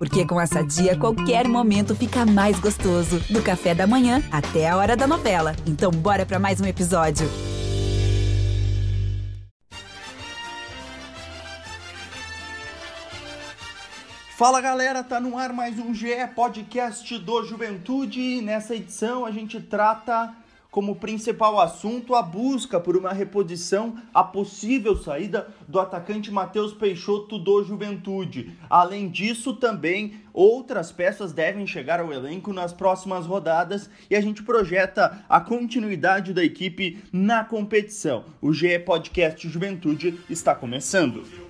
Porque com essa dia, qualquer momento fica mais gostoso. Do café da manhã até a hora da novela. Então, bora para mais um episódio. Fala galera, tá no ar mais um GE Podcast do Juventude. Nessa edição a gente trata como principal assunto a busca por uma reposição a possível saída do atacante Matheus Peixoto do Juventude. Além disso, também outras peças devem chegar ao elenco nas próximas rodadas e a gente projeta a continuidade da equipe na competição. O GE Podcast Juventude está começando.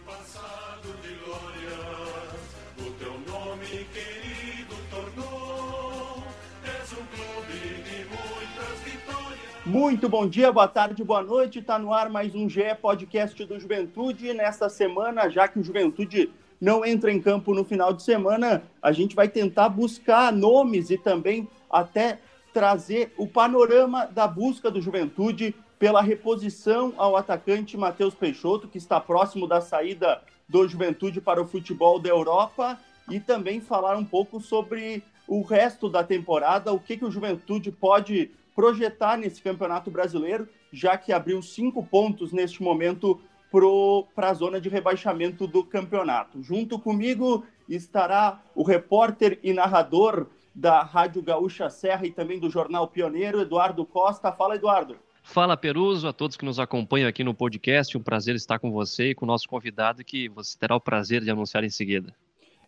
Muito bom dia, boa tarde, boa noite. Está no ar mais um GE Podcast do Juventude. Nesta semana, já que o Juventude não entra em campo no final de semana, a gente vai tentar buscar nomes e também até trazer o panorama da busca do Juventude pela reposição ao atacante Matheus Peixoto, que está próximo da saída do Juventude para o futebol da Europa, e também falar um pouco sobre o resto da temporada, o que, que o Juventude pode projetar nesse Campeonato Brasileiro, já que abriu cinco pontos neste momento para a zona de rebaixamento do campeonato. Junto comigo estará o repórter e narrador da Rádio Gaúcha Serra e também do Jornal Pioneiro, Eduardo Costa. Fala, Eduardo. Fala, Peruso, a todos que nos acompanham aqui no podcast. Um prazer estar com você e com o nosso convidado, que você terá o prazer de anunciar em seguida.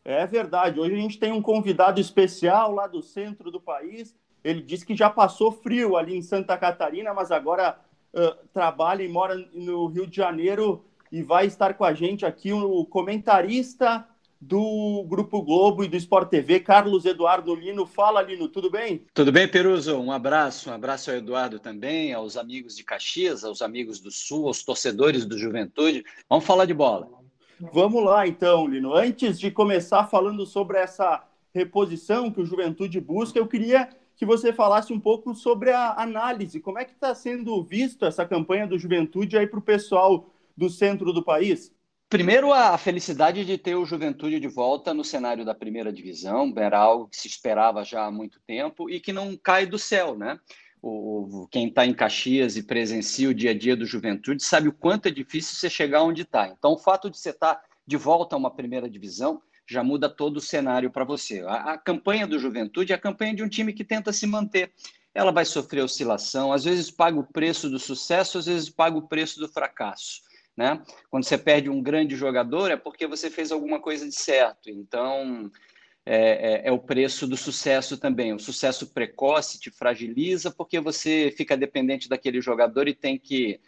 É verdade. Hoje a gente tem um convidado especial lá do centro do país, ele disse que já passou frio ali em Santa Catarina, mas agora uh, trabalha e mora no Rio de Janeiro e vai estar com a gente aqui o comentarista do Grupo Globo e do Sport TV, Carlos Eduardo Lino. Fala, Lino, tudo bem? Tudo bem, Peruso? Um abraço, um abraço ao Eduardo também, aos amigos de Caxias, aos amigos do Sul, aos torcedores do Juventude. Vamos falar de bola. Vamos lá, então, Lino. Antes de começar falando sobre essa reposição que o Juventude busca, eu queria que você falasse um pouco sobre a análise. Como é que está sendo visto essa campanha do Juventude aí para o pessoal do centro do país? Primeiro, a felicidade de ter o Juventude de volta no cenário da primeira divisão, era algo que se esperava já há muito tempo e que não cai do céu, né? O, quem está em Caxias e presencia o dia a dia do Juventude sabe o quanto é difícil você chegar onde está. Então, o fato de você estar tá de volta a uma primeira divisão já muda todo o cenário para você. A, a, campanha do Juventude é a campanha de um time que tenta se manter. Ela vai sofrer oscilação, às vezes paga o preço do sucesso, às vezes paga o preço do fracasso. Né? Quando você perde um grande jogador, é porque você fez alguma coisa de certo. Então, é, é, é, o preço do sucesso também. O sucesso precoce te fragiliza porque você fica dependente daquele jogador e tem que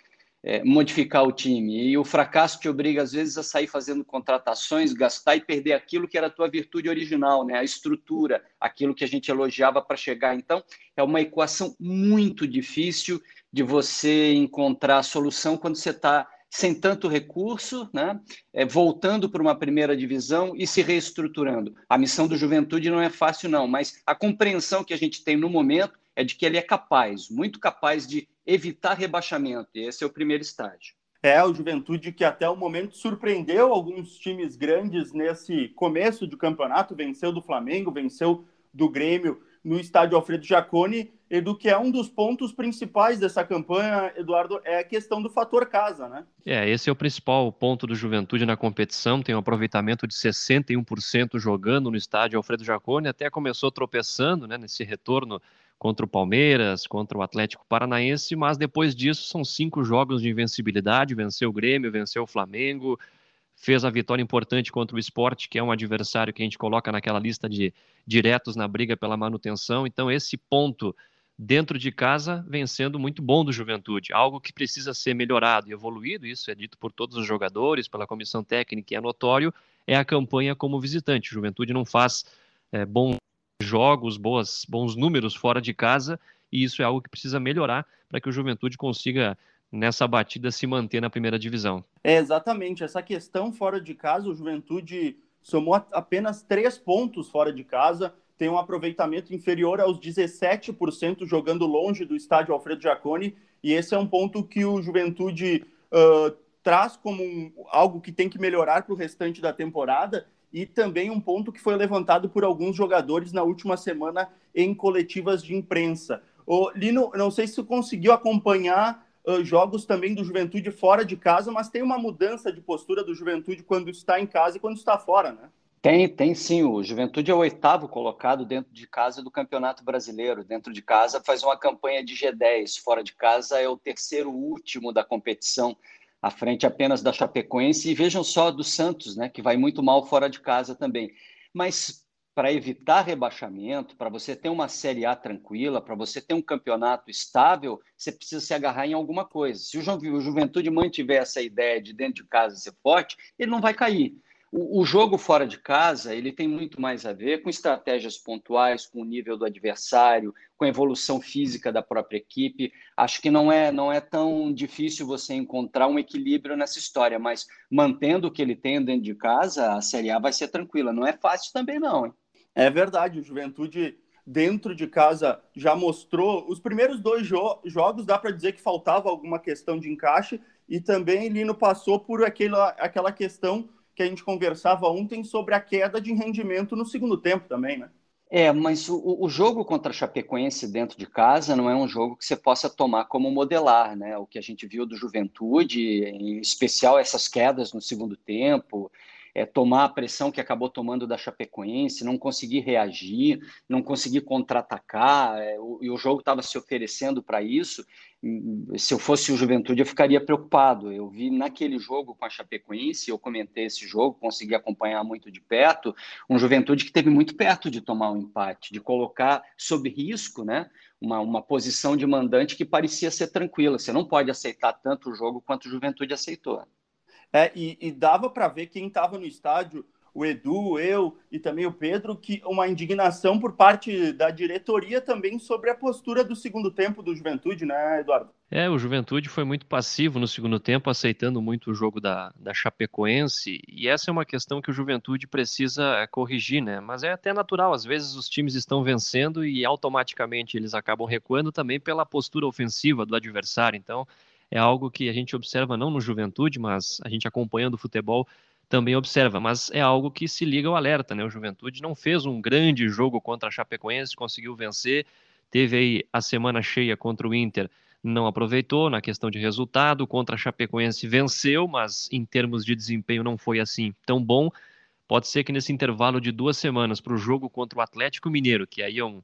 é, modificar o time. E o fracasso te obriga, às vezes, a sair fazendo contratações, gastar e perder aquilo que era a tua virtude original, né? a estrutura, aquilo que a gente elogiava para chegar. Então, é uma equação muito difícil de você encontrar a solução quando você está sem tanto recurso, né? É, voltando para uma primeira divisão e se reestruturando. A missão do Juventude não é fácil, não, mas a compreensão que a gente tem no momento é de que ele é capaz, muito capaz de evitar rebaixamento. E esse é o primeiro estágio. É, o Juventude que até o momento surpreendeu alguns times grandes nesse começo de campeonato, venceu do Flamengo, venceu do Grêmio no estádio Alfredo Jaconi, e do que é um dos pontos principais dessa campanha, Eduardo, é a questão do fator casa, né? É, esse é o principal ponto do Juventude na competição, tem um aproveitamento de 61% jogando no estádio Alfredo Jaconi, até começou tropeçando, né, nesse retorno contra o Palmeiras, contra o Atlético Paranaense, mas depois disso são cinco jogos de invencibilidade, venceu o Grêmio, venceu o Flamengo, fez a vitória importante contra o Esporte, que é um adversário que a gente coloca naquela lista de diretos na briga pela manutenção, então esse ponto dentro de casa vem sendo muito bom do Juventude, algo que precisa ser melhorado e evoluído, isso é dito por todos os jogadores, pela comissão técnica e é notório, é a campanha como visitante. O Juventude não faz é, bom jogos, boas, bons números fora de casa, e isso é algo que precisa melhorar para que o Juventude consiga, nessa batida, se manter na primeira divisão. É exatamente, essa questão fora de casa, o Juventude somou apenas três pontos fora de casa, tem um aproveitamento inferior aos 17% jogando longe do estádio Alfredo Jaconi, e esse é um ponto que o Juventude uh, traz como um, algo que tem que melhorar para o restante da temporada, e também um ponto que foi levantado por alguns jogadores na última semana em coletivas de imprensa. Ô, Lino, não sei se conseguiu acompanhar jogos também do Juventude fora de casa, mas tem uma mudança de postura do Juventude quando está em casa e quando está fora, né? Tem, tem sim. O Juventude é o oitavo colocado dentro de casa do Campeonato Brasileiro. Dentro de casa faz uma campanha de G10. Fora de casa é o terceiro último da competição, à frente apenas da Chapecoense. E vejam só do Santos, né, que vai muito mal fora de casa também. Mas para evitar rebaixamento, para você ter uma Série A tranquila, para você ter um campeonato estável, você precisa se agarrar em alguma coisa. Se o Juventude mantiver essa ideia de dentro de casa ser forte, ele não vai cair. O, jogo fora de casa ele tem muito mais a ver com estratégias pontuais, com o nível do adversário, com a evolução física da própria equipe. Acho que não é não é tão difícil você encontrar um equilíbrio nessa história, mas mantendo o que ele tem dentro de casa, a Série A vai ser tranquila. Não é fácil também não. Hein? É verdade, o Juventude dentro de casa já mostrou os primeiros dois jo jogos dá para dizer que faltava alguma questão de encaixe e também Lino passou por aquela, aquela questão que a gente conversava ontem sobre a queda de rendimento no segundo tempo também, né? É, mas o, o, jogo contra a Chapecoense dentro de casa não é um jogo que você possa tomar como modelar, né? O que a gente viu do Juventude, em especial essas quedas no segundo tempo, é, tomar a pressão que acabou tomando da Chapecoense, não conseguir reagir, não conseguir contra-atacar, é, e o jogo estava se oferecendo para isso. Se eu fosse o Juventude, eu ficaria preocupado. Eu vi naquele jogo com a Chapecoense, eu comentei esse jogo, consegui acompanhar muito de perto, um Juventude que teve muito perto de tomar um empate, de colocar sob risco, né? Uma, uma posição de mandante que parecia ser tranquila. Você não pode aceitar tanto o jogo quanto o Juventude aceitou. É, e, e dava para ver quem estava no estádio, o Edu, eu e também o Pedro, que uma indignação por parte da diretoria também sobre a postura do segundo tempo do Juventude, né, Eduardo? É, o Juventude foi muito passivo no segundo tempo, aceitando muito o jogo da, da Chapecoense, e essa é uma questão que o Juventude precisa é, corrigir, né? Mas é até natural, às vezes os times estão vencendo e automaticamente eles acabam recuando também pela postura ofensiva do adversário, então é algo que a gente observa não no Juventude, mas a gente acompanhando o futebol também observa, mas é algo que se liga ao alerta, né? O Juventude não fez um grande jogo contra a Chapecoense, conseguiu vencer, teve aí a semana cheia contra o Inter, não aproveitou na questão de resultado, contra a Chapecoense venceu, mas em termos de desempenho não foi assim tão bom. Pode ser que nesse intervalo de duas semanas para o jogo contra o Atlético Mineiro, que aí é um,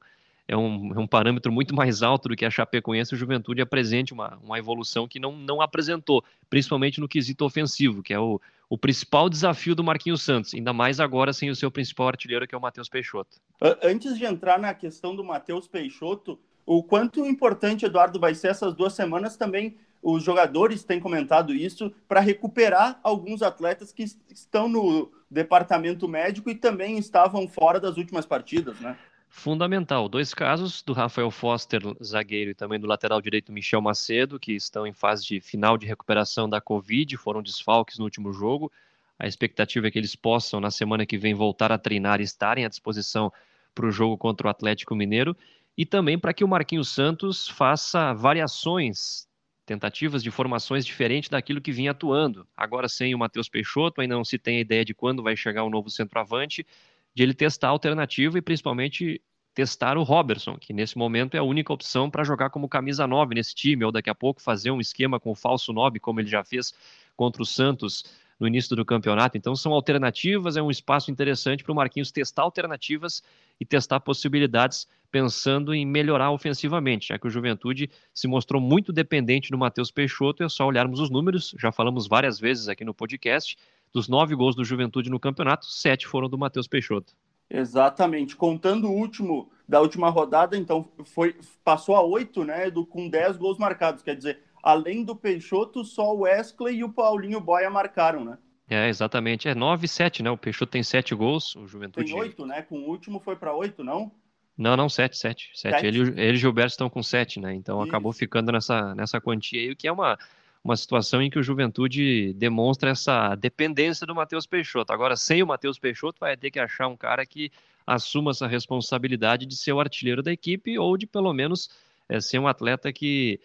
é um, é um parâmetro muito mais alto do que a Chapecoense, o Juventude apresente uma, uma evolução que não, não apresentou, principalmente no quesito ofensivo, que é o, o principal desafio do Marquinhos Santos, ainda mais agora sem o seu principal artilheiro, que é o Matheus Peixoto. Antes de entrar na questão do Matheus Peixoto, o quanto importante, Eduardo, vai ser essas duas semanas também, os jogadores têm comentado isso, para recuperar alguns atletas que estão no departamento médico e também estavam fora das últimas partidas, né? Fundamental. Dois casos do Rafael Foster, zagueiro, e também do lateral direito Michel Macedo, que estão em fase de final de recuperação da Covid, foram desfalques no último jogo. A expectativa é que eles possam, na semana que vem, voltar a treinar e estarem à disposição para o jogo contra o Atlético Mineiro. E também para que o Marquinhos Santos faça variações, tentativas de formações diferentes daquilo que vinha atuando. Agora sem o Matheus Peixoto, ainda não se tem a ideia de quando vai chegar o novo centroavante de ele testar a alternativa e principalmente testar o Robertson, que nesse momento é a única opção para jogar como camisa 9 nesse time, ou daqui a pouco fazer um esquema com o falso 9, como ele já fez contra o Santos no início do campeonato. Então são alternativas, é um espaço interessante para o Marquinhos testar alternativas e testar possibilidades pensando em melhorar ofensivamente, já que o Juventude se mostrou muito dependente do Matheus Peixoto, é só olharmos os números, já falamos várias vezes aqui no podcast, dos nove gols do Juventude no campeonato, sete foram do Matheus Peixoto. Exatamente. Contando o último da última rodada, então foi passou a oito, né? Do, com dez gols marcados. Quer dizer, além do Peixoto, só o Wesley e o Paulinho Boia marcaram, né? É, exatamente. É 9 e 7, né? O Peixoto tem sete gols, o Juventude. Tem oito, né? Com o último foi para oito, não? Não, não, sete, sete. sete. Ele, ele e o Gilberto estão com sete, né? Então Isso. acabou ficando nessa, nessa quantia aí, o que é uma, uma situação em que o Juventude demonstra essa dependência do Matheus Peixoto. Agora, sem o Matheus Peixoto, vai ter que achar um cara que assuma essa responsabilidade de ser o artilheiro da equipe ou de pelo menos é, ser um atleta que,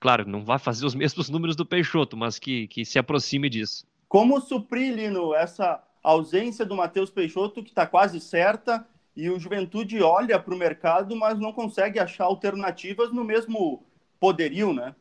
claro, não vai fazer os mesmos números do Peixoto, mas que, que se aproxime disso. Como suprir, Lino, essa ausência do Matheus Peixoto, que está quase certa, e o Juventude olha para o mercado, mas não consegue achar alternativas no mesmo poderio, né?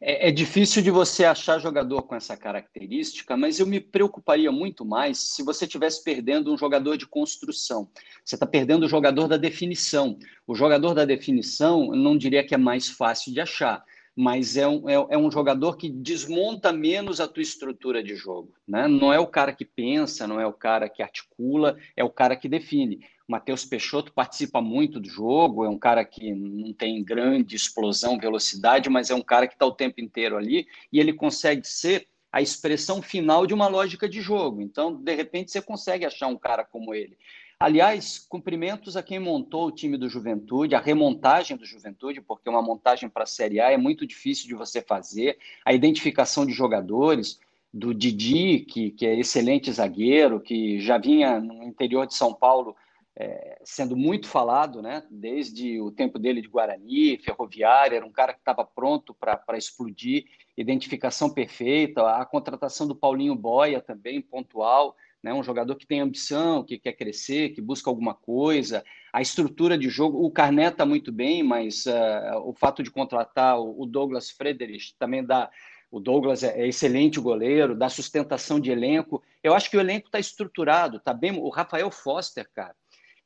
É, é, difícil de você achar jogador com essa característica, mas eu me preocuparia muito mais se você estivesse perdendo um jogador de construção. Você está perdendo o jogador da definição. O jogador da definição, não diria que é mais fácil de achar, mas é um, é, é um jogador que desmonta menos a tua estrutura de jogo. Né? Não é o cara que pensa, não é o cara que articula, é o cara que define. Matheus Peixoto participa muito do jogo, é um cara que não tem grande explosão, velocidade, mas é um cara que está o tempo inteiro ali e ele consegue ser a expressão final de uma lógica de jogo. Então, de repente, você consegue achar um cara como ele. Aliás, cumprimentos a quem montou o time do Juventude, a remontagem do Juventude, porque uma montagem para a Série A é muito difícil de você fazer, a identificação de jogadores, do Didi, que, que é excelente zagueiro, que já vinha no interior de São Paulo é, sendo muito falado, né? Desde o tempo dele de Guarani, Ferroviária, era um cara que estava pronto para explodir, identificação perfeita, a contratação do Paulinho Boia também, pontual, né? Um jogador que tem ambição, que quer crescer, que busca alguma coisa, a estrutura de jogo, o Carnet está muito bem, mas uh, o fato de contratar o Douglas Frederich também dá o Douglas é, é excelente goleiro, dá sustentação de elenco. Eu acho que o elenco está estruturado, está bem. O Rafael Foster, cara,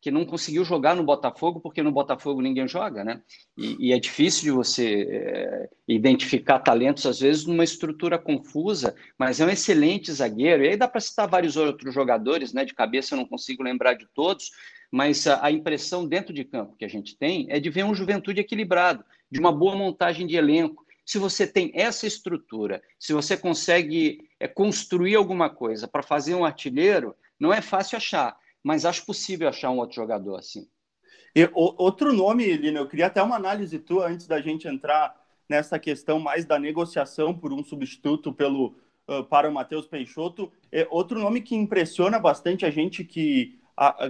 que não conseguiu jogar no Botafogo, porque no Botafogo ninguém joga, né? E, e é difícil de você é, identificar talentos, às vezes, numa estrutura confusa, mas é um excelente zagueiro. E aí dá para citar vários outros jogadores, né? De cabeça eu não consigo lembrar de todos, mas a, a, impressão dentro de campo que a gente tem é de ver um juventude equilibrado, de uma boa montagem de elenco. Se você tem essa estrutura, se você consegue é, construir alguma coisa para fazer um artilheiro, não é fácil achar mas acho possível achar um outro jogador assim. E, o, outro nome, Lino, eu queria até uma análise tua antes da gente entrar nessa questão mais da negociação por um substituto pelo uh, para o Matheus Peixoto. É outro nome que impressiona bastante a gente que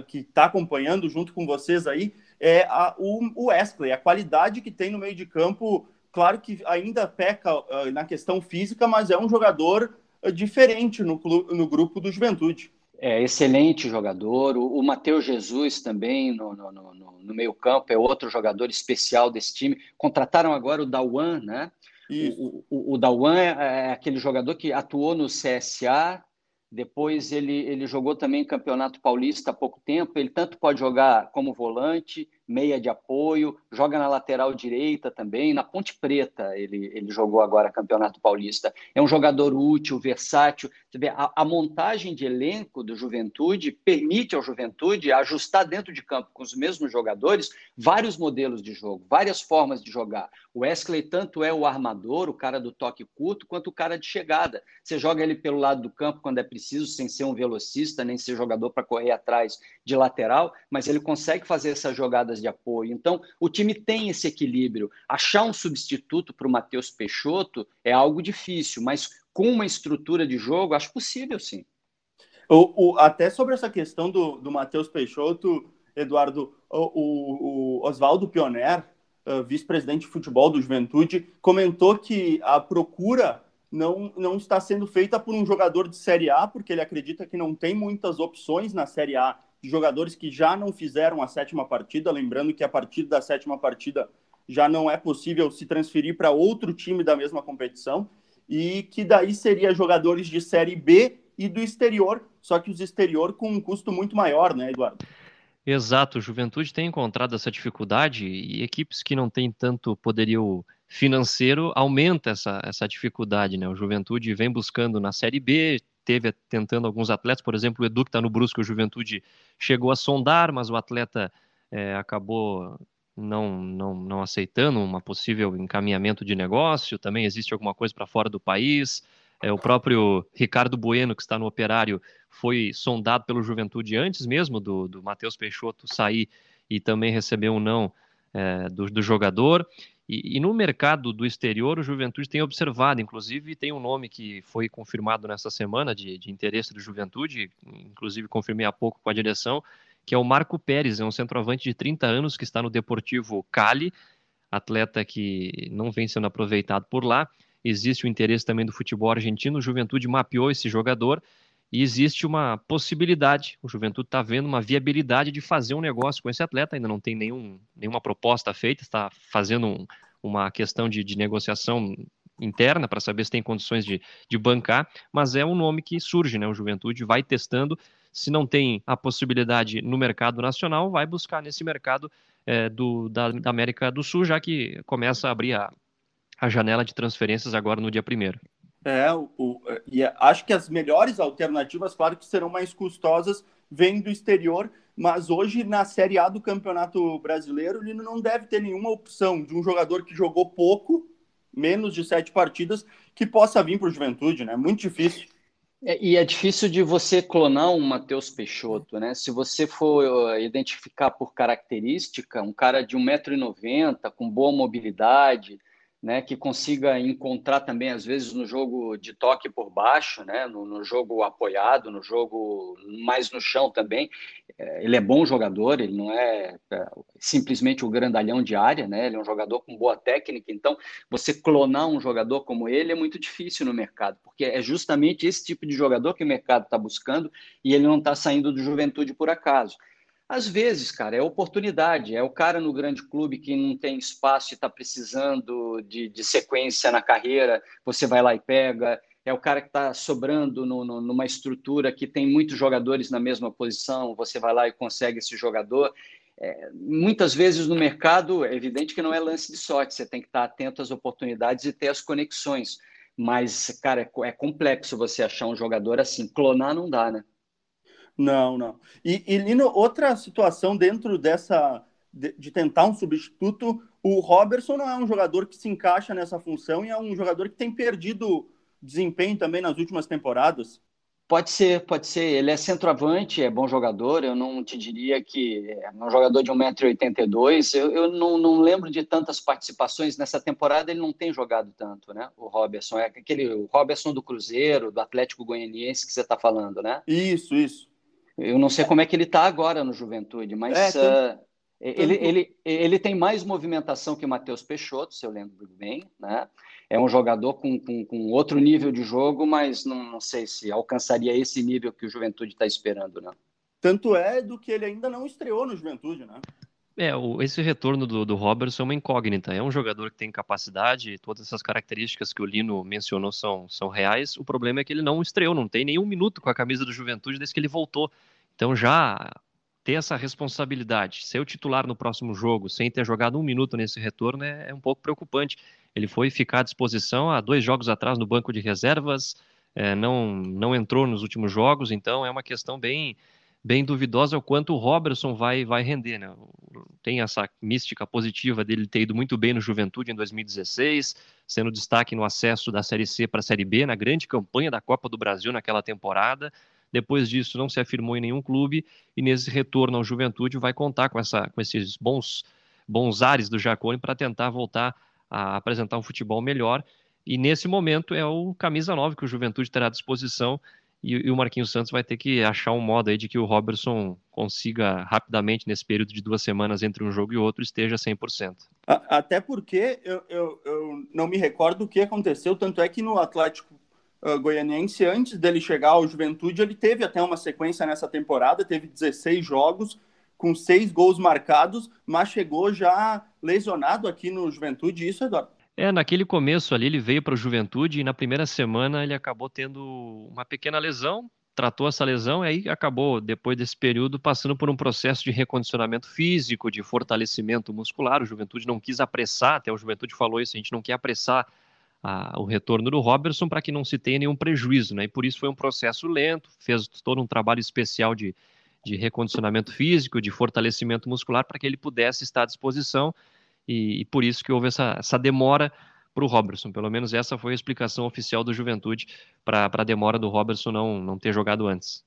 que está acompanhando junto com vocês aí é a, o, o Wesley, a qualidade que tem no meio de campo. Claro que ainda peca uh, na questão física, mas é um jogador uh, diferente no, no grupo do Juventude é excelente jogador. O, o Matheus Jesus também no, no, no, no meio-campo é outro jogador especial desse time. Contrataram agora o Dawan, né? O, o, o Dawan é, é, aquele jogador que atuou no CSA, depois ele, ele jogou também Campeonato Paulista há pouco tempo. Ele tanto pode jogar como volante, meia de apoio, joga na lateral direita também, na Ponte Preta ele, ele jogou agora Campeonato Paulista. É um jogador útil, versátil. A, a montagem de elenco do Juventude permite ao Juventude ajustar dentro de campo com os mesmos jogadores vários modelos de jogo, várias formas de jogar. O Wesley tanto é o armador, o cara do toque curto, quanto o cara de chegada. Você joga ele pelo lado do campo quando é preciso, sem ser um velocista, nem ser jogador para correr atrás de lateral, mas ele consegue fazer essas jogadas de apoio. Então, o time tem esse equilíbrio. Achar um substituto para o Matheus Peixoto é algo difícil, mas com uma estrutura de jogo, acho possível sim. O, o, até sobre essa questão do, do Matheus Peixoto, Eduardo, o, o Oswaldo Pioner, uh, vice-presidente de futebol do Juventude, comentou que a procura não, não está sendo feita por um jogador de Série A, porque ele acredita que não tem muitas opções na Série A jogadores que já não fizeram a sétima partida, lembrando que a partir da sétima partida já não é possível se transferir para outro time da mesma competição, e que daí seria jogadores de Série B e do exterior, só que os exterior com um custo muito maior, né, Eduardo? Exato, Juventude tem encontrado essa dificuldade e equipes que não têm tanto poderio financeiro aumenta essa, essa dificuldade, né? O Juventude vem buscando na Série B, teve tentando alguns atletas, por exemplo, o Edu que está no Brusque, o Juventude chegou a sondar, mas o atleta é, acabou não, não, não aceitando uma possível encaminhamento de negócio, também existe alguma coisa para fora do país. É, o próprio Ricardo Bueno, que está no operário, foi sondado pelo Juventude antes mesmo do, do Matheus Peixoto sair e também recebeu um não é, do, do jogador. E, e, no mercado do exterior, o Juventude tem observado, inclusive tem um nome que foi confirmado nessa semana de, de interesse do Juventude, inclusive confirmei há pouco com a direção, que é o Marco Pérez, é um centroavante de 30 anos que está no Deportivo Cali, atleta que não vem sendo aproveitado por lá. Existe o interesse também do futebol argentino, o Juventude mapeou esse jogador e existe uma possibilidade, o Juventude está vendo uma viabilidade de fazer um negócio com esse atleta, ainda não tem nenhum, nenhuma proposta feita, está fazendo um, uma questão de, de negociação interna para saber se tem condições de, de bancar, mas é um nome que surge, né? O Juventude vai testando. Se não tem a possibilidade no mercado nacional, vai buscar nesse mercado é, do, da, da, América do Sul, já que começa a abrir a, a janela de transferências agora no dia primeiro. É, o, o, e acho que as melhores alternativas, claro que serão mais custosas, vêm do exterior, mas hoje na Série A do Campeonato Brasileiro, ele não deve ter nenhuma opção de um jogador que jogou pouco menos de sete partidas que possa vir para o Juventude, né? Muito difícil. É, e é difícil de você clonar um Matheus Peixoto, né? Se você for identificar por característica, um cara de 1,90m, com boa mobilidade, né, que consiga encontrar também, às vezes, no jogo de toque por baixo, né, no, no jogo apoiado, no jogo mais no chão também. É, ele é bom jogador, ele não é, é, simplesmente o grandalhão de área, né, ele é um jogador com boa técnica. Então, você clonar um jogador como ele é muito difícil no mercado, porque é justamente esse tipo de jogador que o mercado está buscando e ele não está saindo do juventude por acaso. Às vezes, cara, é oportunidade. É o cara no grande clube que não tem espaço e está precisando de, de, sequência na carreira, você vai lá e pega. É o cara que está sobrando no, no, numa estrutura que tem muitos jogadores na mesma posição, você vai lá e consegue esse jogador. É, muitas vezes no mercado, é evidente que não é lance de sorte, você tem que estar atento às oportunidades e ter as conexões. Mas, cara, é, é complexo você achar um jogador assim. Clonar não dá, né? Não, não. E, e Lino, outra situação dentro dessa de, de, tentar um substituto, o Robertson não é um jogador que se encaixa nessa função e é um jogador que tem perdido desempenho também nas últimas temporadas. Pode ser, pode ser. Ele é centroavante, é bom jogador. Eu não te diria que é um jogador de 1,82m. Eu, eu não, não lembro de tantas participações nessa temporada. Ele não tem jogado tanto, né? O Robertson. É aquele o Robertson do Cruzeiro, do Atlético Goianiense que você está falando, né? Isso, isso. Eu não sei como é que ele está agora no Juventude, mas é, uh, ele, ele, ele tem mais movimentação que o Matheus Peixoto, se eu lembro bem, né? É um jogador com, com, com outro nível de jogo, mas não, não, sei se alcançaria esse nível que o Juventude está esperando, né? Tanto é do que ele ainda não estreou no Juventude, né? É, o, esse retorno do, do Robertson é uma incógnita. É um jogador que tem capacidade, todas essas características que o Lino mencionou são, são reais. O problema é que ele não estreou, não tem nenhum minuto com a camisa do Juventude desde que ele voltou. Então já ter essa responsabilidade, ser o titular no próximo jogo, sem ter jogado um minuto nesse retorno, é, é um pouco preocupante. Ele foi ficar à disposição há dois jogos atrás no banco de reservas, é, não, não entrou nos últimos jogos, então é uma questão bem bem duvidosa o quanto o Robertson vai, vai render. Né? Tem essa mística positiva dele ter ido muito bem no Juventude em 2016, sendo destaque no acesso da Série C para a Série B, na grande campanha da Copa do Brasil naquela temporada. Depois disso, não se afirmou em nenhum clube e nesse retorno ao Juventude vai contar com, essa, com esses bons, bons ares do Jacone para tentar voltar a apresentar um futebol melhor. E nesse momento é o camisa 9 que o Juventude terá à disposição e, e, o Marquinhos Santos vai ter que achar um modo aí de que o Robertson consiga rapidamente, nesse período de duas semanas entre um jogo e outro, esteja 100%. Até porque eu, eu, eu não me recordo o que aconteceu, tanto é que no Atlético uh, Goianiense, antes dele chegar ao Juventude, ele teve até uma sequência nessa temporada, teve 16 jogos, com seis gols marcados, mas chegou já lesionado aqui no Juventude, isso, Eduardo? É, naquele começo ali ele veio para o Juventude e na primeira semana ele acabou tendo uma pequena lesão, tratou essa lesão e aí acabou, depois desse período, passando por um processo de recondicionamento físico, de fortalecimento muscular. O Juventude não quis apressar, até o Juventude falou isso, a gente não quer apressar a, o retorno do Robertson para que não se tenha nenhum prejuízo, né? E por isso foi um processo lento, fez todo um trabalho especial de, de recondicionamento físico, de fortalecimento muscular para que ele pudesse estar à disposição e, e por isso que houve essa, essa demora para o Robertson. Pelo menos essa foi a explicação oficial do Juventude para a demora do Robertson não, não ter jogado antes.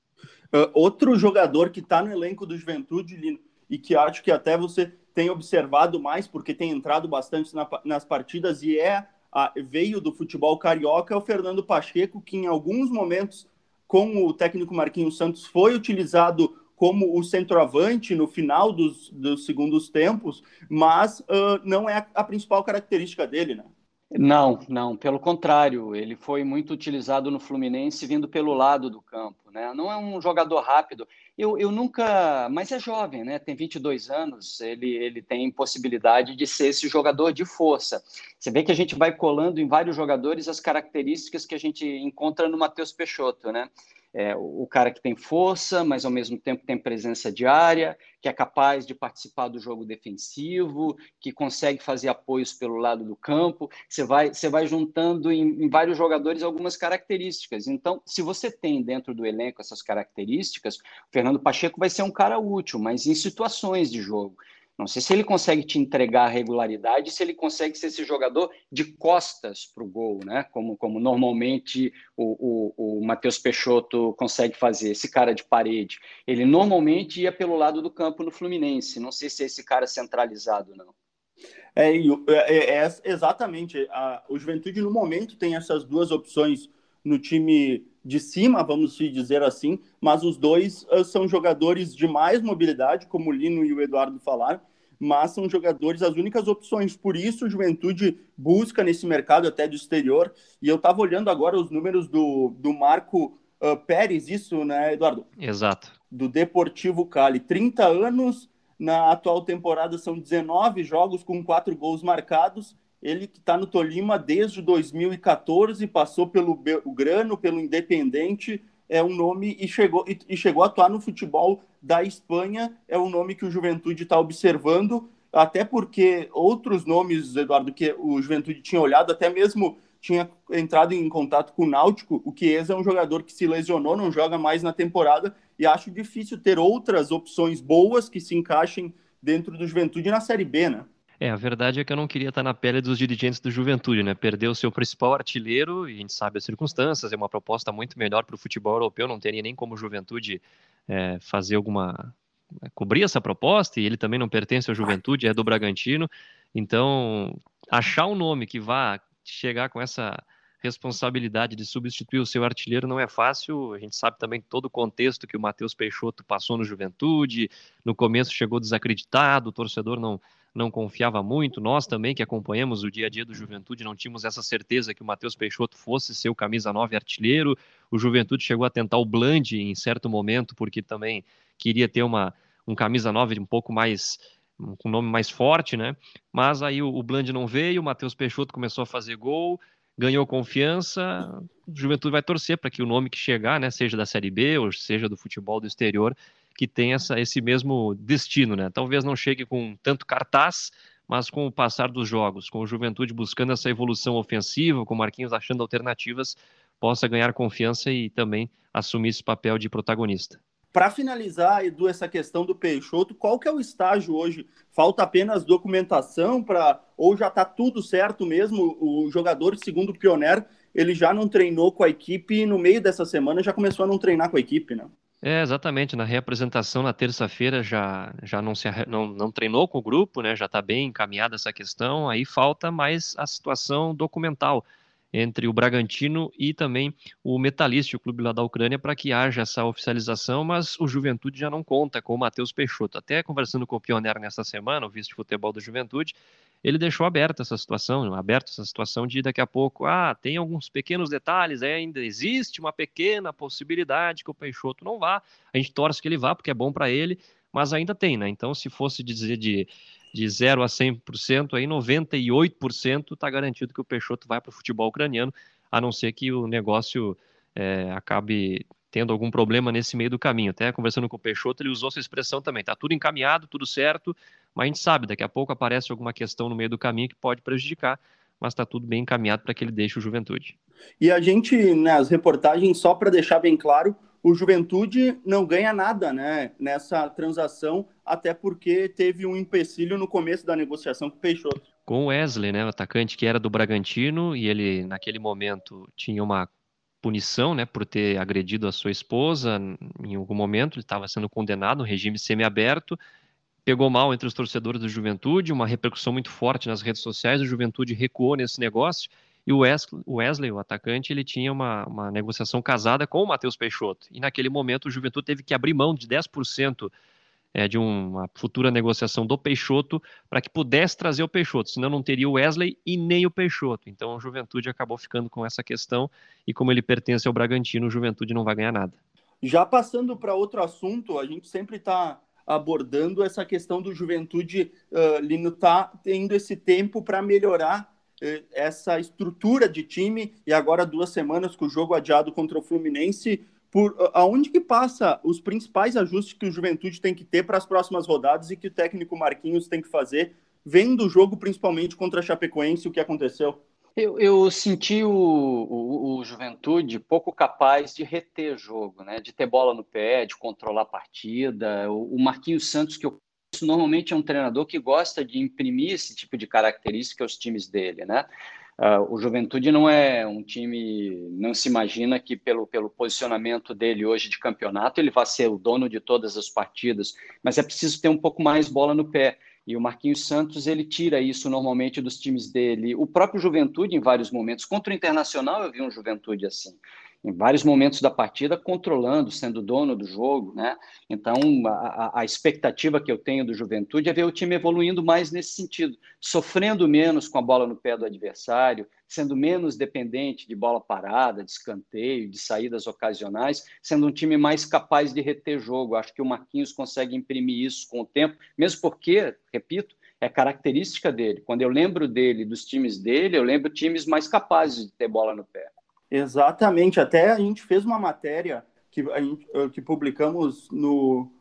Uh, outro jogador que está no elenco do Juventude, Lino, e que acho que até você tem observado mais, porque tem entrado bastante na, nas partidas e é a, veio do futebol carioca, é o Fernando Pacheco, que em alguns momentos, com o técnico Marquinhos Santos, foi utilizado como o centroavante no final dos, dos segundos tempos, mas uh, não é a, a, principal característica dele, né? Não, não, pelo contrário, ele foi muito utilizado no Fluminense vindo pelo lado do campo, né? Não é um jogador rápido. Eu, eu nunca, mas é jovem, né? Tem 22 anos, ele, ele tem possibilidade de ser esse jogador de força. Você vê que a gente vai colando em vários jogadores as características que a gente encontra no Matheus Peixoto, né? É, o cara que tem força, mas ao mesmo tempo tem presença diária, que é capaz de participar do jogo defensivo, que consegue fazer apoios pelo lado do campo. Você vai, você vai juntando em, em vários jogadores algumas características. Então, se você tem dentro do elenco essas características, o Fernando Pacheco vai ser um cara útil, mas em situações de jogo. Não sei se ele consegue te entregar a regularidade, se ele consegue ser esse jogador de costas para o gol, né? Como, como normalmente o, o, o Matheus Peixoto consegue fazer, esse cara de parede. Ele normalmente ia pelo lado do campo no Fluminense. Não sei se é esse cara centralizado, não. É, é, é exatamente. A, o Juventude, no momento, tem essas duas opções no time de cima, vamos dizer assim, mas os dois uh, são jogadores de mais mobilidade, como o Lino e o Eduardo falaram, mas são jogadores as únicas opções. Por isso, o Juventude busca nesse mercado até do exterior. E eu estava olhando agora os números do, do Marco uh, Pérez, isso, né, Eduardo? Exato. Do Deportivo Cali. 30 anos, na atual temporada são 19 jogos com quatro gols marcados. Ele que está no Tolima desde 2014, passou pelo Grano, pelo Independente, é um nome e chegou, e, e chegou a atuar no futebol da Espanha, é um nome que o Juventude está observando, até porque outros nomes, Eduardo, que o Juventude tinha olhado, até mesmo tinha entrado em contato com o Náutico, o Chiesa é um jogador que se lesionou, não joga mais na temporada, e acho difícil ter outras opções boas que se encaixem dentro do Juventude na Série B, né? É, a verdade é que eu não queria estar na pele dos dirigentes do Juventude, né? Perdeu o seu principal artilheiro, e a gente sabe as circunstâncias, é uma proposta muito melhor para o futebol europeu, não teria nem como Juventude é, fazer alguma. É, cobrir essa proposta, e ele também não pertence à Juventude, é do Bragantino. Então, achar um nome que vá chegar com essa responsabilidade de substituir o seu artilheiro não é fácil. A gente sabe também todo o contexto que o Matheus Peixoto passou no Juventude. No começo chegou desacreditado, o torcedor não, não confiava muito. Nós também, que acompanhamos o dia a dia do Juventude, não tínhamos essa certeza que o Matheus Peixoto fosse ser o camisa 9 artilheiro. O Juventude chegou a tentar o Bland em certo momento, porque também queria ter uma, um camisa 9 um pouco mais com um nome mais forte, né? Mas aí o, o Bland não veio, o Matheus Peixoto começou a fazer gol, ganhou confiança, o Juventude vai torcer para que o nome que chegar, né, seja da Série B ou seja do futebol do exterior, que tenha essa, esse mesmo destino, né? Talvez não chegue com tanto cartaz, mas com o passar dos jogos, com o Juventude buscando essa evolução ofensiva, com o Marquinhos achando alternativas, possa ganhar confiança e também assumir esse papel de protagonista. Para finalizar, Edu, essa questão do Peixoto, qual que é o estágio hoje? Falta apenas documentação para ou já está tudo certo mesmo? O jogador, segundo o Pioneiro, ele já não treinou com a equipe e no meio dessa semana já começou a não treinar com a equipe, né? É, exatamente. Na reapresentação na terça-feira já, já não, se, não, não treinou com o grupo, né? Já está bem encaminhada essa questão. Aí falta mais a situação documental entre o Bragantino e também o Metalist, o clube lá da Ucrânia, para que haja essa oficialização, mas o Juventude já não conta com o Matheus Peixoto. Até conversando com o Pioneiro nessa semana, o vice de futebol do Juventude, ele deixou aberta essa situação, aberta essa situação de daqui a pouco, ah, tem alguns pequenos detalhes, ainda existe uma pequena possibilidade que o Peixoto não vá, a gente torce que ele vá, porque é bom para ele, mas ainda tem, né? Então, se fosse dizer de de 0 a 100%, aí 98% está garantido que o Peixoto vai para o futebol ucraniano, a não ser que o negócio é, acabe tendo algum problema nesse meio do caminho. Até conversando com o Peixoto, ele usou essa expressão também. Está tudo encaminhado, tudo certo, mas a gente sabe, daqui a pouco aparece alguma questão no meio do caminho que pode prejudicar, mas está tudo bem encaminhado para que ele deixe o Juventude. E a gente, nas reportagens, só para deixar bem claro, o Juventude não ganha nada né, nessa transação, até porque teve um empecilho no começo da negociação com o Peixoto. Com o Wesley, né, o atacante que era do Bragantino, e ele, naquele momento, tinha uma punição né, por ter agredido a sua esposa em algum momento, ele estava sendo condenado, um regime semiaberto, pegou mal entre os torcedores do Juventude, uma repercussão muito forte nas redes sociais, o Juventude recuou nesse negócio, e o Wesley, o, Wesley, o atacante, ele tinha uma, uma negociação casada com o Matheus Peixoto. E naquele momento o Juventude teve que abrir mão de 10% é, de uma futura negociação do Peixoto para que pudesse trazer o Peixoto, senão não teria o Wesley e nem o Peixoto. Então o Juventude acabou ficando com essa questão e como ele pertence ao Bragantino, o Juventude não vai ganhar nada. Já passando para outro assunto, a gente sempre está abordando essa questão do Juventude, uh, Lino, tá tendo esse tempo para melhorar essa estrutura de time e agora duas semanas com o jogo adiado contra o Fluminense por aonde que passa os principais ajustes que o Juventude tem que ter para as próximas rodadas e que o técnico Marquinhos tem que fazer, vendo o jogo principalmente contra a Chapecoense, o que aconteceu? Eu, eu senti o, o, o, Juventude pouco capaz de reter jogo, né? de ter bola no pé, de controlar a partida. O, o Marquinhos Santos, que eu normalmente é um treinador que gosta de imprimir esse tipo de característica aos times dele, né? Uh, o Juventude não é um time, não se imagina que pelo, pelo posicionamento dele hoje de campeonato ele vai ser o dono de todas as partidas, mas é preciso ter um pouco mais bola no pé. E o Marquinhos Santos ele tira isso normalmente dos times dele. O próprio Juventude, em vários momentos, contra o Internacional, eu vi um Juventude assim em vários momentos da partida, controlando, sendo dono do jogo, né? Então, a, a, expectativa que eu tenho do Juventude é ver o time evoluindo mais nesse sentido, sofrendo menos com a bola no pé do adversário, sendo menos dependente de bola parada, de escanteio, de saídas ocasionais, sendo um time mais capaz de reter jogo. Acho que o Marquinhos consegue imprimir isso com o tempo, mesmo porque, repito, é característica dele. Quando eu lembro dele, dos times dele, eu lembro times mais capazes de ter bola no pé. Exatamente. Até a gente fez uma matéria que, a gente, eh, que publicamos no,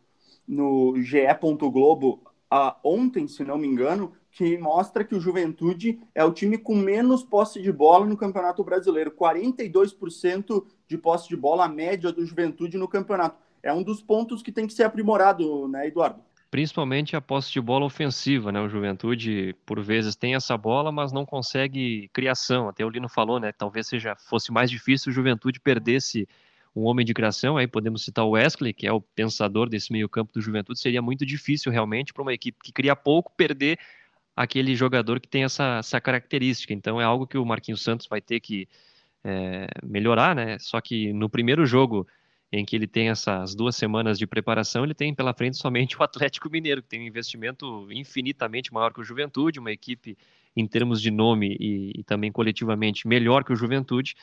no GE. Globo a, ontem, se não me engano, que mostra que o Juventude é o time com menos posse de bola no Campeonato Brasileiro. 42% de posse de bola, a média do Juventude no campeonato. É um dos pontos que tem que ser aprimorado, né, Eduardo? Principalmente a posse de bola ofensiva, né? O Juventude, por vezes, tem essa bola, mas não consegue criação. Até o Lino falou, né? Talvez seja fosse mais difícil o Juventude perdesse um homem de criação. Aí podemos citar o Wesley, que é o pensador desse meio-campo do Juventude. Seria muito difícil, realmente, para uma equipe que cria pouco perder aquele jogador que tem essa, essa característica. Então, é algo que o Marquinhos Santos vai ter que é, melhorar, né? Só que no primeiro jogo em que ele tem essas duas semanas de preparação, ele tem pela frente somente o Atlético Mineiro, que tem um investimento infinitamente maior que o Juventude, uma equipe em termos de nome e, e também coletivamente melhor que o Juventude,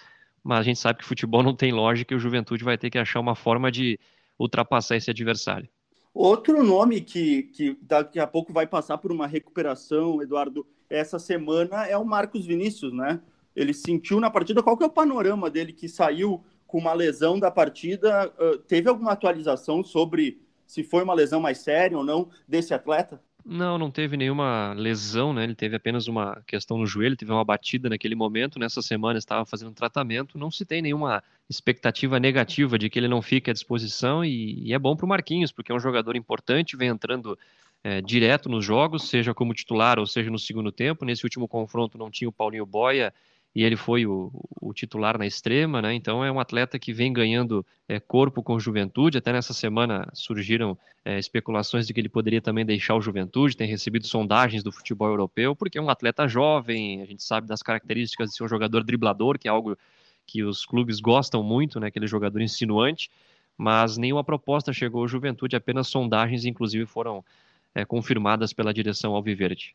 mas a gente sabe que futebol não tem lógica e o Juventude vai ter que achar uma forma de ultrapassar esse adversário. Outro nome que, que daqui a pouco vai passar por uma recuperação, Eduardo, essa semana é o Marcos Vinícius, né? Ele sentiu na partida, qual que é o panorama dele que saiu com uma lesão da partida. Teve alguma atualização sobre se foi uma lesão mais séria ou não desse atleta? Não, não teve nenhuma lesão, né? Ele teve apenas uma questão no joelho, teve uma batida naquele momento. Nessa semana estava fazendo tratamento. Não se tem nenhuma expectativa negativa de que ele não fique à disposição e, e é bom para o Marquinhos, porque é um jogador importante, vem entrando é, direto nos jogos, seja como titular ou seja no segundo tempo. Nesse último confronto não tinha o Paulinho Boia e ele foi o, o, titular na extrema, né? Então é um atleta que vem ganhando é, corpo com juventude. Até nessa semana surgiram é, especulações de que ele poderia também deixar o juventude, tem recebido sondagens do futebol europeu, porque é um atleta jovem, a gente sabe das características de ser um jogador driblador, que é algo que os clubes gostam muito, né? Aquele jogador insinuante, mas nenhuma proposta chegou ao juventude, apenas sondagens, inclusive, foram é, confirmadas pela direção Alviverde.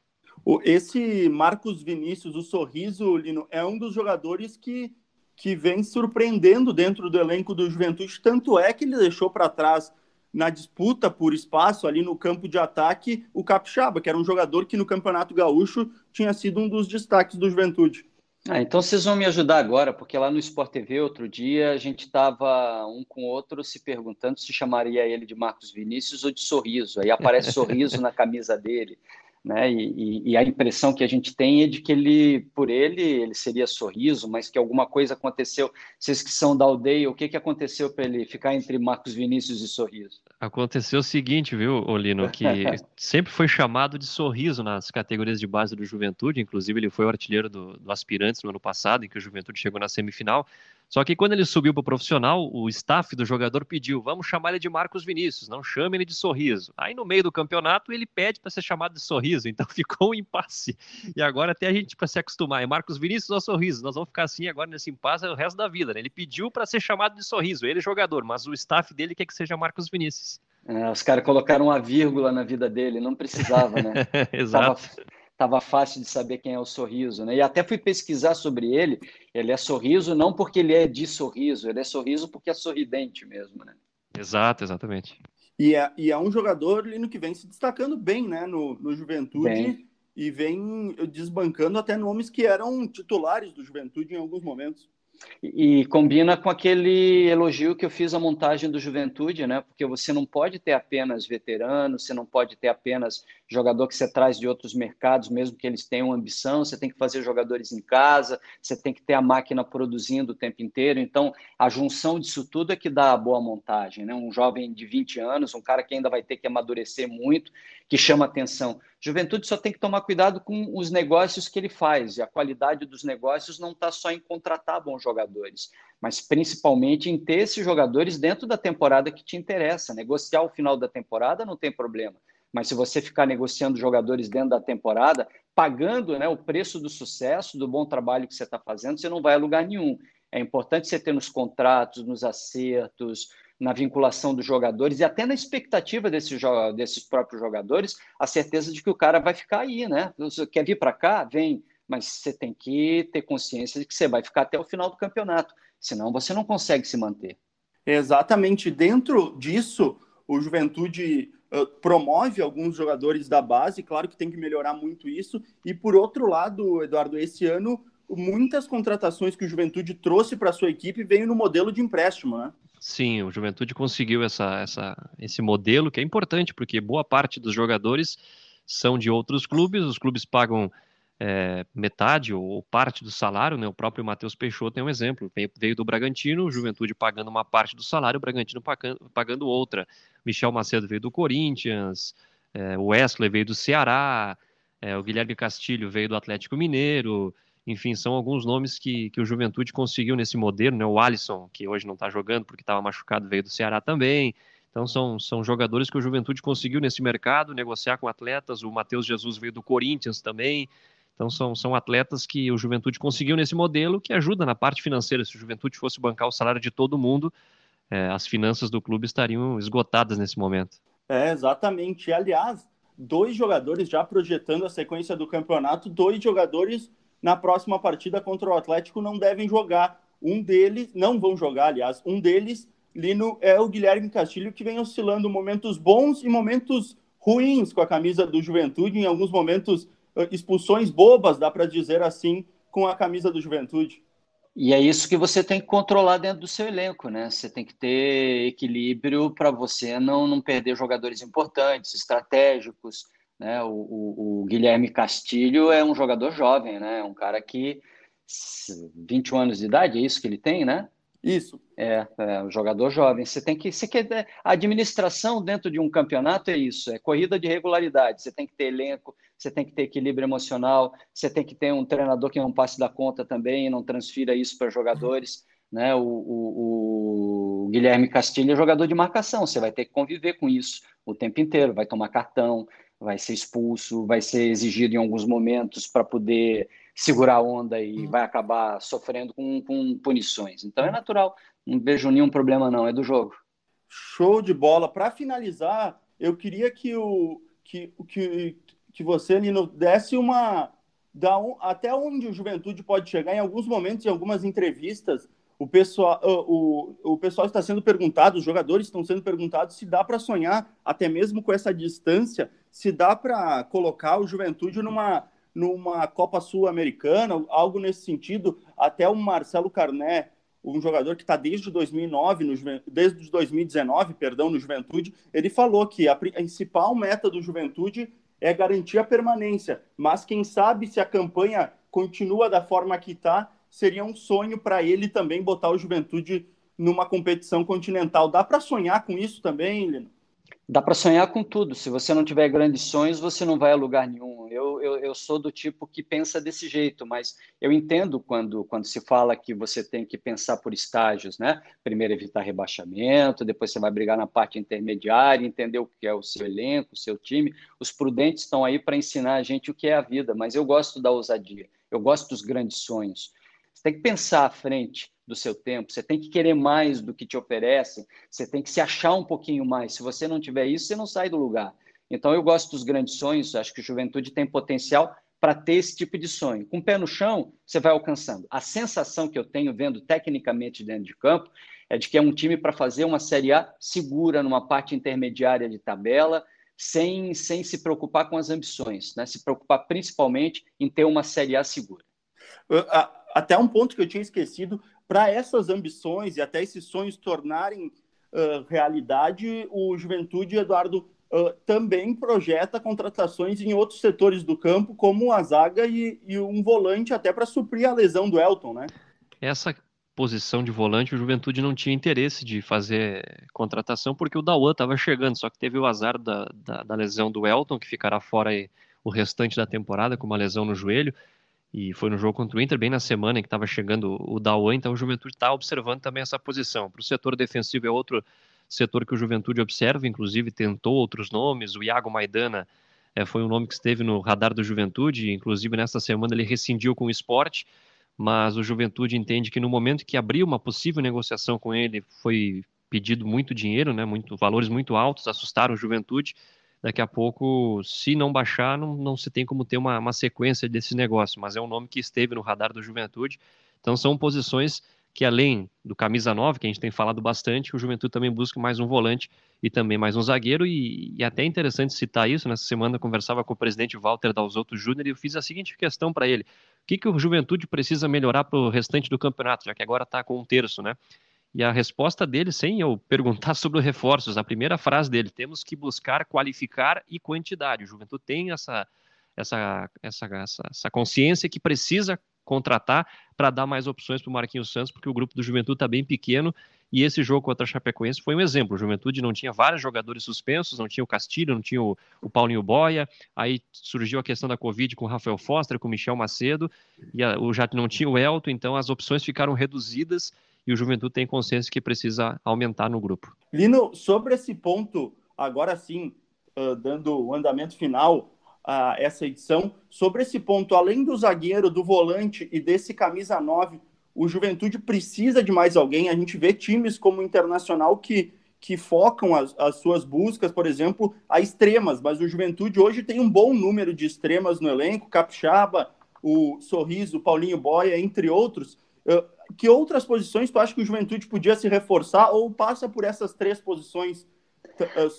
Esse Marcos Vinícius, o sorriso, Lino, é um dos jogadores que, que vem surpreendendo dentro do elenco do Juventude. Tanto é que ele deixou para trás na disputa por espaço ali no campo de ataque o Capixaba, que era um jogador que no Campeonato Gaúcho tinha sido um dos destaques do Juventude. Ah, então vocês vão me ajudar agora, porque lá no Sport TV outro dia a gente estava um com o outro se perguntando se chamaria ele de Marcos Vinícius ou de Sorriso. Aí aparece Sorriso na camisa dele né? E, e, a impressão que a gente tem é de que ele, por ele, ele seria sorriso, mas que alguma coisa aconteceu. Vocês que são da aldeia, o que, que aconteceu para ele ficar entre Marcos Vinícius e Sorriso? Aconteceu o seguinte, viu, Olino, que sempre foi chamado de sorriso nas categorias de base do Juventude, inclusive ele foi o artilheiro do, do Aspirantes no ano passado, em que o Juventude chegou na semifinal. Só que quando ele subiu para o profissional, o staff do jogador pediu: vamos chamar ele de Marcos Vinícius, não chame ele de sorriso. Aí no meio do campeonato ele pede para ser chamado de sorriso, então ficou um impasse. E agora até a gente para se acostumar: é Marcos Vinícius ou sorriso? Nós vamos ficar assim agora nesse impasse o resto da vida. Né? Ele pediu para ser chamado de sorriso, ele é jogador, mas o staff dele quer que seja Marcos Vinícius. É, os caras colocaram uma vírgula na vida dele, não precisava, né? Exato. Tava, tava, fácil de saber quem é o Sorriso, né? E até fui pesquisar sobre ele. Ele é Sorriso não porque ele é de sorriso, ele é Sorriso porque é sorridente mesmo, né? Exato, exatamente. E é, e é um jogador, Lino, que vem se destacando bem, né, no, no Juventude. Bem. E vem desbancando até nomes que eram titulares do Juventude em alguns momentos. E, combina com aquele elogio que eu fiz à montagem do Juventude, né? Porque você não pode ter apenas veteranos, você não pode ter apenas jogador que você traz de outros mercados, mesmo que eles tenham ambição, você tem que fazer jogadores em casa, você tem que ter a máquina produzindo o tempo inteiro. Então, a junção disso tudo é que dá a boa montagem, né? Um jovem de 20 anos, um cara que ainda vai ter que amadurecer muito, que chama atenção. Juventude só tem que tomar cuidado com os negócios que ele faz, e a qualidade dos negócios não está só em contratar bons jogadores, mas principalmente em ter esses jogadores dentro da temporada que te interessa. Negociar o final da temporada não tem problema, mas se você ficar negociando jogadores dentro da temporada, pagando né, o preço do sucesso, do bom trabalho que você está fazendo, você não vai a lugar nenhum. É importante você ter nos contratos, nos acertos, na vinculação dos jogadores e até na expectativa desses, desses próprios jogadores, a certeza de que o cara vai ficar aí, né? Você quer vir para cá? Vem, mas você tem que ter consciência de que você vai ficar até o final do campeonato, senão você não consegue se manter. Exatamente. Dentro disso, o Juventude uh, promove alguns jogadores da base, claro que tem que melhorar muito isso. E por outro lado, Eduardo, esse ano muitas contratações que o Juventude trouxe para sua equipe veio no modelo de empréstimo, né? Sim, o Juventude conseguiu essa, essa, esse modelo que é importante, porque boa parte dos jogadores são de outros clubes, os clubes pagam é, metade ou parte do salário, né? O próprio Matheus Peixoto tem um exemplo, veio do Bragantino, Juventude pagando uma parte do salário, o Bragantino pagando, pagando outra. Michel Macedo veio do Corinthians, é, o Wesley veio do Ceará, é, o Guilherme Castilho veio do Atlético Mineiro, enfim, são alguns nomes que, que o Juventude conseguiu nesse modelo, né? O Alisson, que hoje não está jogando porque estava machucado, veio do Ceará também. Então são, são jogadores que o Juventude conseguiu nesse mercado negociar com atletas. O Matheus Jesus veio do Corinthians também. Então são, são atletas que o Juventude conseguiu nesse modelo que ajuda na parte financeira. Se o Juventude fosse bancar o salário de todo mundo, é, as finanças do clube estariam esgotadas nesse momento. É, exatamente. Aliás, dois jogadores já projetando a sequência do campeonato, dois jogadores na próxima partida contra o Atlético não devem jogar. Um deles, não vão jogar, aliás, um deles, Lino, é o Guilherme Castilho, que vem oscilando momentos bons e momentos ruins com a camisa do Juventude, em alguns momentos expulsões bobas, dá para dizer assim, com a camisa do Juventude. E é isso que você tem que controlar dentro do seu elenco, né? Você tem que ter equilíbrio para você não, não perder jogadores importantes, estratégicos, né? O, o, o, Guilherme Castilho é um jogador jovem, né? Um cara que 21 anos de idade, é isso que ele tem, né? Isso. É, é um jogador jovem. Você tem que. Você quer, a administração dentro de um campeonato é isso, é corrida de regularidade. Você tem que ter elenco, você tem que ter equilíbrio emocional, você tem que ter um treinador que não passe da conta também não transfira isso para jogadores. Né? O, o, o, Guilherme Castilho é jogador de marcação, você vai ter que conviver com isso o tempo inteiro, vai tomar cartão, vai ser expulso, vai ser exigido em alguns momentos para poder segurar a onda e vai acabar sofrendo com, com punições. Então é natural, não vejo nenhum problema não, é do jogo. Show de bola. Para finalizar, eu queria que o que, que, que você, Lino, desse uma da um, até onde o Juventude pode chegar em alguns momentos, em algumas entrevistas, o pessoal, o, o, o pessoal está sendo perguntado, os jogadores estão sendo perguntados se dá para sonhar, até mesmo com essa distância, se dá para colocar o Juventude numa, numa Copa Sul-Americana, algo nesse sentido. Até o Marcelo Carné, um jogador que está desde 2009, no, desde 2019, perdão, no Juventude, ele falou que a principal meta do Juventude é garantir a permanência, mas quem sabe se a campanha continua da forma que está, seria um sonho para ele também botar o Juventude numa competição continental. Dá para sonhar com isso também, Lino? Dá para sonhar com tudo. Se você não tiver grandes sonhos, você não vai a lugar nenhum. Eu, eu, sou do tipo que pensa desse jeito, mas eu entendo quando, quando se fala que você tem que pensar por estágios, né? Primeiro evitar rebaixamento, depois você vai brigar na parte intermediária, entender o que é o seu elenco, o seu time. Os prudentes estão aí para ensinar a gente o que é a vida, mas eu gosto da ousadia, eu gosto dos grandes sonhos. Você tem que pensar à frente, do seu tempo, você tem que querer mais do que te oferecem, você tem que se achar um pouquinho mais. Se você não tiver isso, você não sai do lugar. Então, eu gosto dos grandes sonhos, acho que a juventude tem potencial para ter esse tipo de sonho. Com o pé no chão, você vai alcançando. A sensação que eu tenho vendo tecnicamente dentro de campo é de que é um time para fazer uma Série A segura numa parte intermediária de tabela, sem, sem se preocupar com as ambições, né? se preocupar principalmente em ter uma Série A segura. Até um ponto que eu tinha esquecido, para essas ambições e até esses sonhos tornarem uh, realidade, o Juventude, Eduardo, uh, também projeta contratações em outros setores do campo, como a zaga e, e um volante até para suprir a lesão do Elton, né? Essa posição de volante, o Juventude não tinha interesse de fazer contratação, porque o Dauan estava chegando, só que teve o azar da, da, da, lesão do Elton, que ficará fora o restante da temporada com uma lesão no joelho, e foi no jogo contra o Inter, bem na semana em que estava chegando o Dauan, então o Juventude está observando também essa posição. Para o setor defensivo é outro setor que o Juventude observa, inclusive tentou outros nomes, o Iago Maidana é, foi um nome que esteve no radar do Juventude, inclusive nesta semana ele rescindiu com o esporte, mas o Juventude entende que no momento que abriu uma possível negociação com ele, foi pedido muito dinheiro, né, muito, valores muito altos, assustaram o Juventude, daqui a pouco, se não baixar, não, não se tem como ter uma, uma sequência desse negócio, mas é um nome que esteve no radar do Juventude, então são posições que além do camisa 9, que a gente tem falado bastante, o Juventude também busca mais um volante e também mais um zagueiro, e, e até é interessante citar isso, nessa semana eu conversava com o presidente Walter Dalzotto Júnior e eu fiz a seguinte questão para ele, o que, que o Juventude precisa melhorar para o restante do campeonato, já que agora está com um terço, né? E a resposta dele, sem eu perguntar sobre os reforços, a primeira frase dele, temos que buscar qualificar e quantidade. O Juventude tem essa, essa, essa, essa, essa consciência que precisa contratar para dar mais opções para o Marquinhos Santos, porque o grupo do Juventude está bem pequeno e esse jogo contra a Chapecoense foi um exemplo. O Juventude não tinha vários jogadores suspensos, não tinha o Castilho, não tinha o, o Paulinho Boia, aí surgiu a questão da Covid com o Rafael Foster, com o Michel Macedo, e a, o, já não tinha o Elton, então as opções ficaram reduzidas e o Juventude tem consciência que precisa aumentar no grupo. Lino, sobre esse ponto, agora sim, uh, dando o andamento final, a essa edição. Sobre esse ponto, além do zagueiro, do volante e desse camisa 9, o Juventude precisa de mais alguém. A gente vê times como o Internacional que, que focam as, as suas buscas, por exemplo, a extremas, mas o Juventude hoje tem um bom número de extremas no elenco, Capixaba, o Sorriso, Paulinho Boia, entre outros. Que outras posições tu acha que o Juventude podia se reforçar ou passa por essas três posições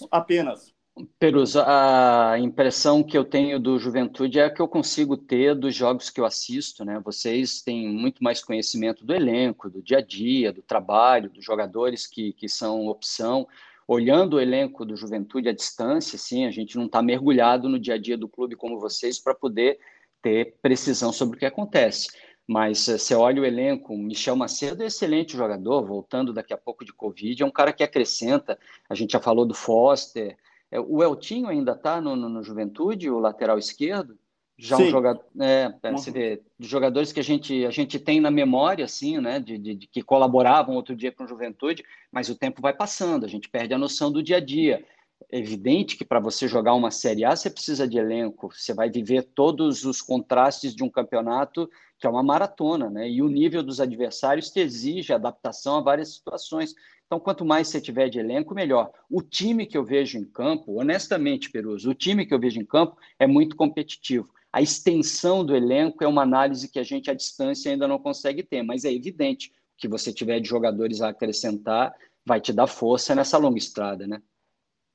apenas? Perusa, a impressão que eu tenho do Juventude é a que eu consigo ter dos jogos que eu assisto, né? Vocês têm muito mais conhecimento do elenco, do dia a dia, do trabalho, dos jogadores que, que são opção. Olhando o elenco do Juventude à distância, sim, a gente não está mergulhado no dia a dia do clube como vocês para poder ter precisão sobre o que acontece. Mas eh, você olha o elenco, Michel Macedo é excelente jogador, voltando daqui a pouco de Covid, é um cara que acrescenta. A gente já falou do Foster, o Eltinho ainda está no, no, no, Juventude, o lateral esquerdo? Já Sim. um jogador, é, uhum. vê, de jogadores que a gente, a gente tem na memória, assim, né, de, de, de que colaboravam outro dia com o Juventude, mas o tempo vai passando, a gente perde a noção do dia a dia. É evidente que para você jogar uma Série A você precisa de elenco, você vai viver todos os contrastes de um campeonato que é uma maratona, né? E o nível dos adversários te exige adaptação a várias situações. Então, quanto mais você tiver de elenco, melhor. O time que eu vejo em campo, honestamente, Peruso, o time que eu vejo em campo é muito competitivo. A extensão do elenco é uma análise que a gente à distância ainda não consegue ter, mas é evidente que você tiver de jogadores a acrescentar vai te dar força nessa longa estrada, né?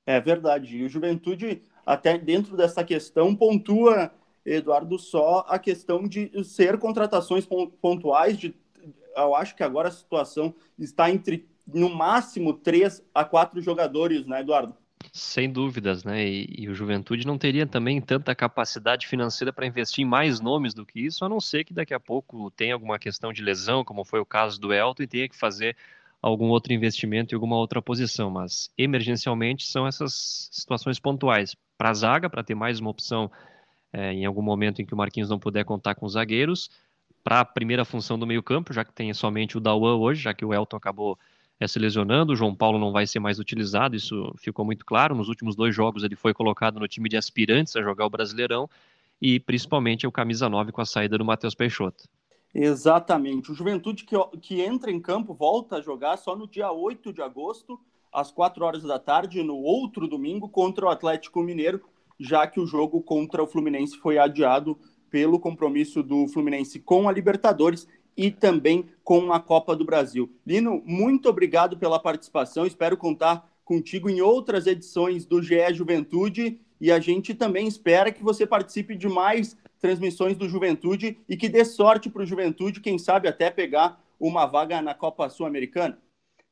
É verdade. E o Juventude, até dentro dessa questão, pontua, Eduardo, só a questão de ser contratações pontuais. De, eu acho que agora a situação está entre no máximo três a quatro jogadores, né, Eduardo? Sem dúvidas, né? E, e, o Juventude não teria também tanta capacidade financeira para investir em mais nomes do que isso, a não ser que daqui a pouco tenha alguma questão de lesão, como foi o caso do Elton, e tenha que fazer algum outro investimento em alguma outra posição. Mas emergencialmente são essas situações pontuais. Para a zaga, para ter mais uma opção é, em algum momento em que o Marquinhos não puder contar com os zagueiros, para a primeira função do meio-campo, já que tem somente o Dawan hoje, já que o Elton acabou é, se lesionando, o João Paulo não vai ser mais utilizado, isso ficou muito claro. Nos últimos dois jogos ele foi colocado no time de aspirantes a jogar o Brasileirão e principalmente o camisa 9 com a saída do Matheus Peixoto. Exatamente. O Juventude que, que entra em campo volta a jogar só no dia 8 de agosto, às 4 horas da tarde, no outro domingo, contra o Atlético Mineiro, já que o jogo contra o Fluminense foi adiado pelo compromisso do Fluminense com a Libertadores e também com a Copa do Brasil. Lino, muito obrigado pela participação. Espero contar contigo em outras edições do GE Juventude e a gente também espera que você participe de mais transmissões do Juventude e que dê sorte para o Juventude, quem sabe até pegar uma vaga na Copa Sul-Americana.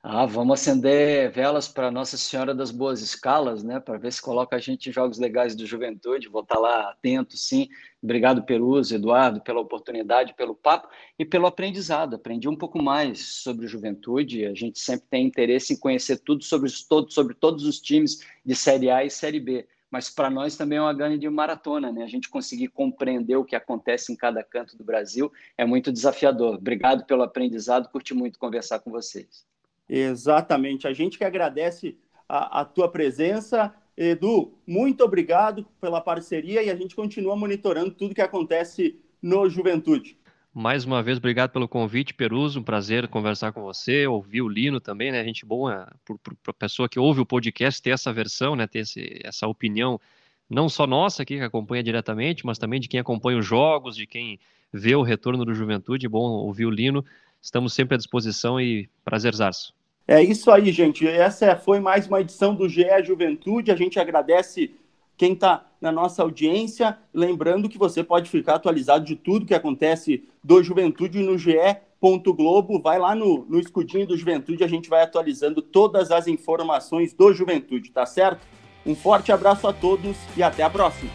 Ah, vamos acender velas para Nossa Senhora das Boas Escalas, né? Para ver se coloca a gente em jogos legais do Juventude. Vou estar tá lá atento, sim. Obrigado, Peruso, Eduardo, pela oportunidade, pelo papo e pelo aprendizado. Aprendi um pouco mais sobre o Juventude. A gente sempre tem interesse em conhecer tudo sobre, sobre todos os times de Série A e Série B mas para nós também é uma grande maratona, né? A gente conseguir compreender o que acontece em cada canto do Brasil é muito desafiador. Obrigado pelo aprendizado, curti muito conversar com vocês. Exatamente, a gente que agradece a, a tua presença. Edu, muito obrigado pela parceria e a gente continua monitorando tudo que acontece no Juventude. Mais uma vez, obrigado pelo convite, Peruso. Um prazer conversar com você, ouvir o Lino também, né? Gente boa para a pessoa que ouve o podcast ter essa versão, né? Ter esse, essa opinião, não só nossa aqui que acompanha diretamente, mas também de quem acompanha os jogos, de quem vê o retorno do Juventude. Bom ouvir o Lino. Estamos sempre à disposição e prazerzaço. É isso aí, gente. Essa foi mais uma edição do GE Juventude. A gente agradece quem está na nossa audiência. Lembrando que você pode ficar atualizado de tudo que acontece do Juventude no GE. Globo, vai lá no, no escudinho do Juventude, a gente vai atualizando todas as informações do Juventude, tá certo? Um forte abraço a todos e até a próxima.